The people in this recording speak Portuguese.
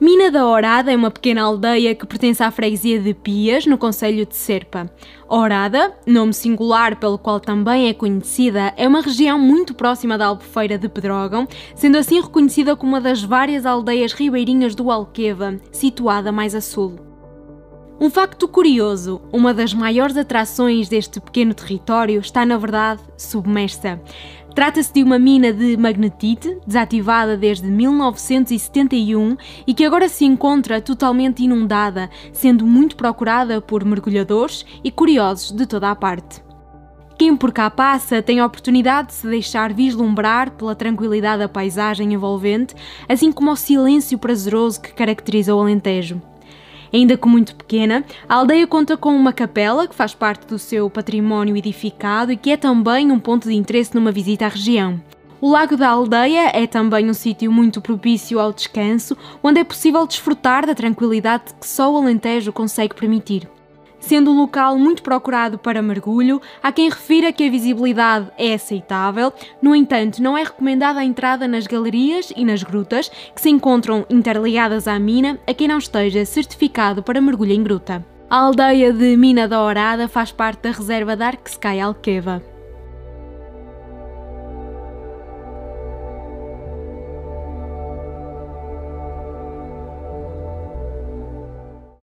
Mina da Orada é uma pequena aldeia que pertence à freguesia de Pias, no Conselho de Serpa. Orada, nome singular pelo qual também é conhecida, é uma região muito próxima da Albufeira de Pedrógão, sendo assim reconhecida como uma das várias aldeias ribeirinhas do Alqueva, situada mais a sul. Um facto curioso: uma das maiores atrações deste pequeno território está, na verdade, submersa. Trata-se de uma mina de magnetite, desativada desde 1971 e que agora se encontra totalmente inundada, sendo muito procurada por mergulhadores e curiosos de toda a parte. Quem por cá passa tem a oportunidade de se deixar vislumbrar pela tranquilidade da paisagem envolvente, assim como o silêncio prazeroso que caracteriza o Alentejo. Ainda que muito pequena, a aldeia conta com uma capela que faz parte do seu património edificado e que é também um ponto de interesse numa visita à região. O Lago da Aldeia é também um sítio muito propício ao descanso, onde é possível desfrutar da tranquilidade que só o Alentejo consegue permitir. Sendo um local muito procurado para mergulho, há quem refira que a visibilidade é aceitável, no entanto, não é recomendada a entrada nas galerias e nas grutas que se encontram interligadas à mina a quem não esteja certificado para mergulho em gruta. A aldeia de Mina da Orada faz parte da reserva Dark Sky Alqueva.